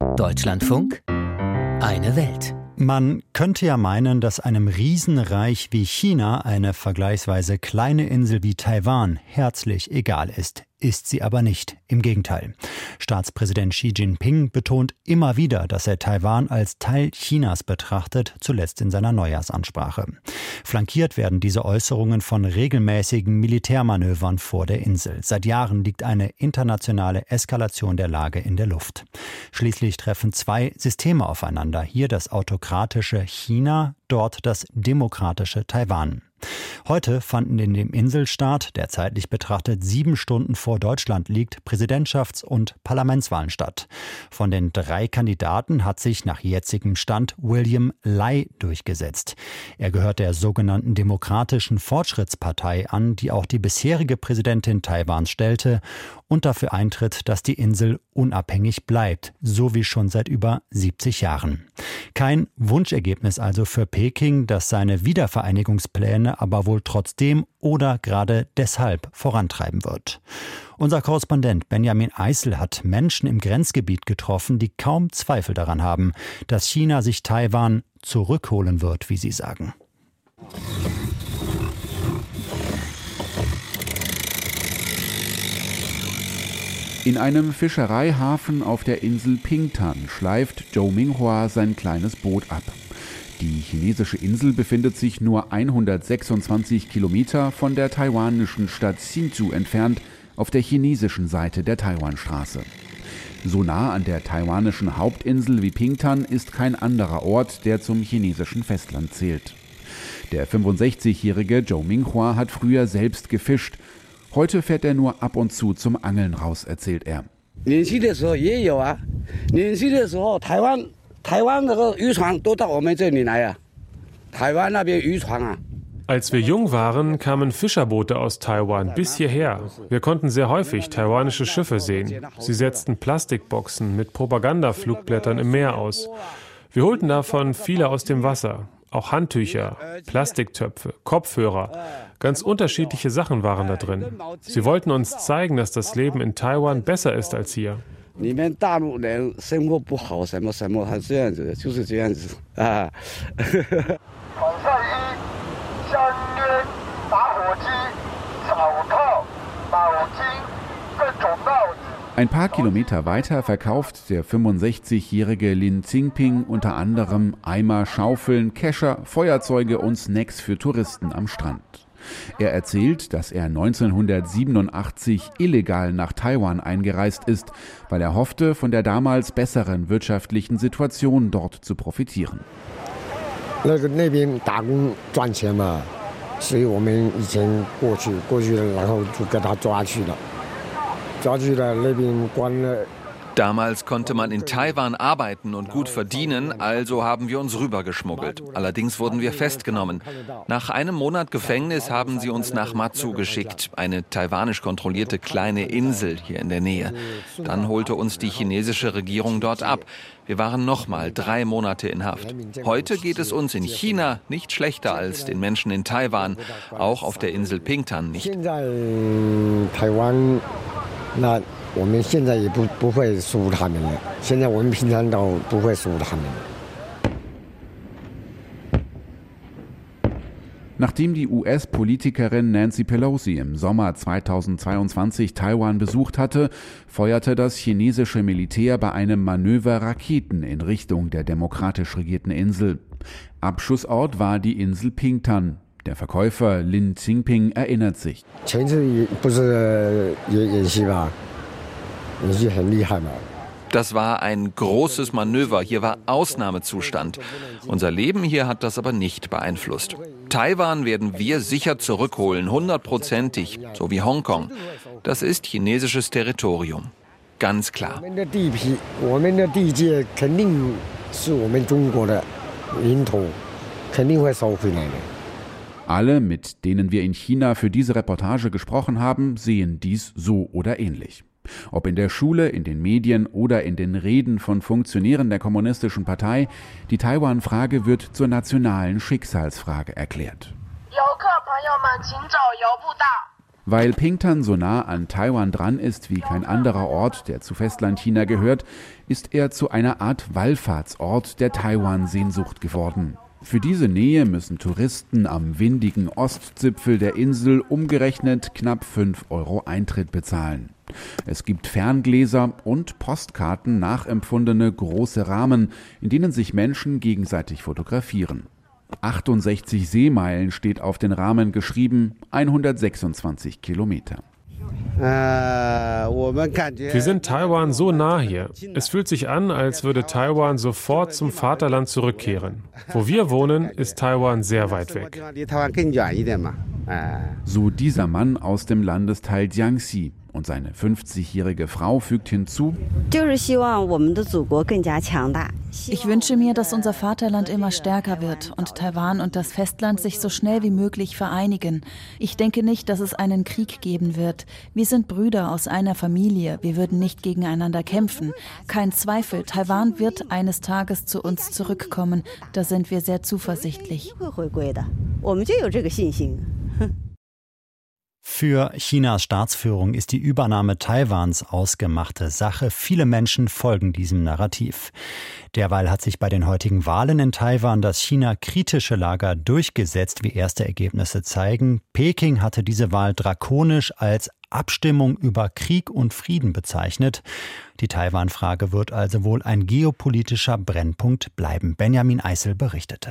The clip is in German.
Deutschlandfunk, eine Welt. Man könnte ja meinen, dass einem Riesenreich wie China eine vergleichsweise kleine Insel wie Taiwan herzlich egal ist ist sie aber nicht. Im Gegenteil. Staatspräsident Xi Jinping betont immer wieder, dass er Taiwan als Teil Chinas betrachtet, zuletzt in seiner Neujahrsansprache. Flankiert werden diese Äußerungen von regelmäßigen Militärmanövern vor der Insel. Seit Jahren liegt eine internationale Eskalation der Lage in der Luft. Schließlich treffen zwei Systeme aufeinander. Hier das autokratische China, dort das demokratische Taiwan. Heute fanden in dem Inselstaat, der zeitlich betrachtet sieben Stunden vor Deutschland liegt, Präsidentschafts- und Parlamentswahlen statt. Von den drei Kandidaten hat sich nach jetzigem Stand William Lai durchgesetzt. Er gehört der sogenannten Demokratischen Fortschrittspartei an, die auch die bisherige Präsidentin Taiwans stellte und dafür eintritt, dass die Insel unabhängig bleibt, so wie schon seit über 70 Jahren. Kein Wunschergebnis also für Peking, das seine Wiedervereinigungspläne aber wohl trotzdem oder gerade deshalb vorantreiben wird. Unser Korrespondent Benjamin Eisel hat Menschen im Grenzgebiet getroffen, die kaum Zweifel daran haben, dass China sich Taiwan zurückholen wird, wie sie sagen. In einem Fischereihafen auf der Insel Pingtan schleift Zhou Minghua sein kleines Boot ab. Die chinesische Insel befindet sich nur 126 Kilometer von der taiwanischen Stadt Hsinchu entfernt, auf der chinesischen Seite der Taiwanstraße. So nah an der taiwanischen Hauptinsel wie Pingtan ist kein anderer Ort, der zum chinesischen Festland zählt. Der 65-jährige Zhou Minghua hat früher selbst gefischt. Heute fährt er nur ab und zu zum Angeln raus, erzählt er. Als wir jung waren, kamen Fischerboote aus Taiwan bis hierher. Wir konnten sehr häufig taiwanische Schiffe sehen. Sie setzten Plastikboxen mit Propagandaflugblättern im Meer aus. Wir holten davon viele aus dem Wasser. Auch Handtücher, Plastiktöpfe, Kopfhörer. Ganz unterschiedliche Sachen waren da drin. Sie wollten uns zeigen, dass das Leben in Taiwan besser ist als hier. Ein paar Kilometer weiter verkauft der 65-jährige Lin Xingping unter anderem Eimer, Schaufeln, Kescher, Feuerzeuge und Snacks für Touristen am Strand. Er erzählt, dass er 1987 illegal nach Taiwan eingereist ist, weil er hoffte, von der damals besseren wirtschaftlichen Situation dort zu profitieren. Damals konnte man in Taiwan arbeiten und gut verdienen, also haben wir uns rübergeschmuggelt. Allerdings wurden wir festgenommen. Nach einem Monat Gefängnis haben sie uns nach Matsu geschickt, eine taiwanisch kontrollierte kleine Insel hier in der Nähe. Dann holte uns die chinesische Regierung dort ab. Wir waren nochmal drei Monate in Haft. Heute geht es uns in China nicht schlechter als den Menschen in Taiwan, auch auf der Insel Pingtan nicht. 那。我们现在也不不会输他们了。现在我们平常都不会输他们。Nachdem die US-Politikerin Nancy Pelosi im Sommer 2022 Taiwan besucht hatte, feuerte das chinesische Militär bei einem Manöver Raketen in Richtung der demokratisch regierten Insel. Abschussort war die Insel Pingtan. Der Verkäufer Lin Xingping erinnert sich. Das war ein großes Manöver. Hier war Ausnahmezustand. Unser Leben hier hat das aber nicht beeinflusst. Taiwan werden wir sicher zurückholen, hundertprozentig, so wie Hongkong. Das ist chinesisches Territorium. Ganz klar. Alle, mit denen wir in China für diese Reportage gesprochen haben, sehen dies so oder ähnlich. Ob in der Schule, in den Medien oder in den Reden von Funktionären der Kommunistischen Partei, die Taiwan-Frage wird zur nationalen Schicksalsfrage erklärt. Weil Pingtan so nah an Taiwan dran ist wie kein anderer Ort, der zu Festlandchina gehört, ist er zu einer Art Wallfahrtsort der Taiwan-Sehnsucht geworden. Für diese Nähe müssen Touristen am windigen Ostzipfel der Insel umgerechnet knapp 5 Euro Eintritt bezahlen. Es gibt Ferngläser und Postkarten nachempfundene große Rahmen, in denen sich Menschen gegenseitig fotografieren. 68 Seemeilen steht auf den Rahmen geschrieben, 126 Kilometer. Wir sind Taiwan so nah hier. Es fühlt sich an, als würde Taiwan sofort zum Vaterland zurückkehren. Wo wir wohnen, ist Taiwan sehr weit weg. So dieser Mann aus dem Landesteil Jiangxi. Und seine 50-jährige Frau fügt hinzu, ich wünsche mir, dass unser Vaterland immer stärker wird und Taiwan und das Festland sich so schnell wie möglich vereinigen. Ich denke nicht, dass es einen Krieg geben wird. Wir sind Brüder aus einer Familie. Wir würden nicht gegeneinander kämpfen. Kein Zweifel, Taiwan wird eines Tages zu uns zurückkommen. Da sind wir sehr zuversichtlich. Für Chinas Staatsführung ist die Übernahme Taiwans ausgemachte Sache. Viele Menschen folgen diesem Narrativ. Derweil hat sich bei den heutigen Wahlen in Taiwan das China-kritische Lager durchgesetzt, wie erste Ergebnisse zeigen. Peking hatte diese Wahl drakonisch als Abstimmung über Krieg und Frieden bezeichnet. Die Taiwan-Frage wird also wohl ein geopolitischer Brennpunkt bleiben. Benjamin Eisel berichtete.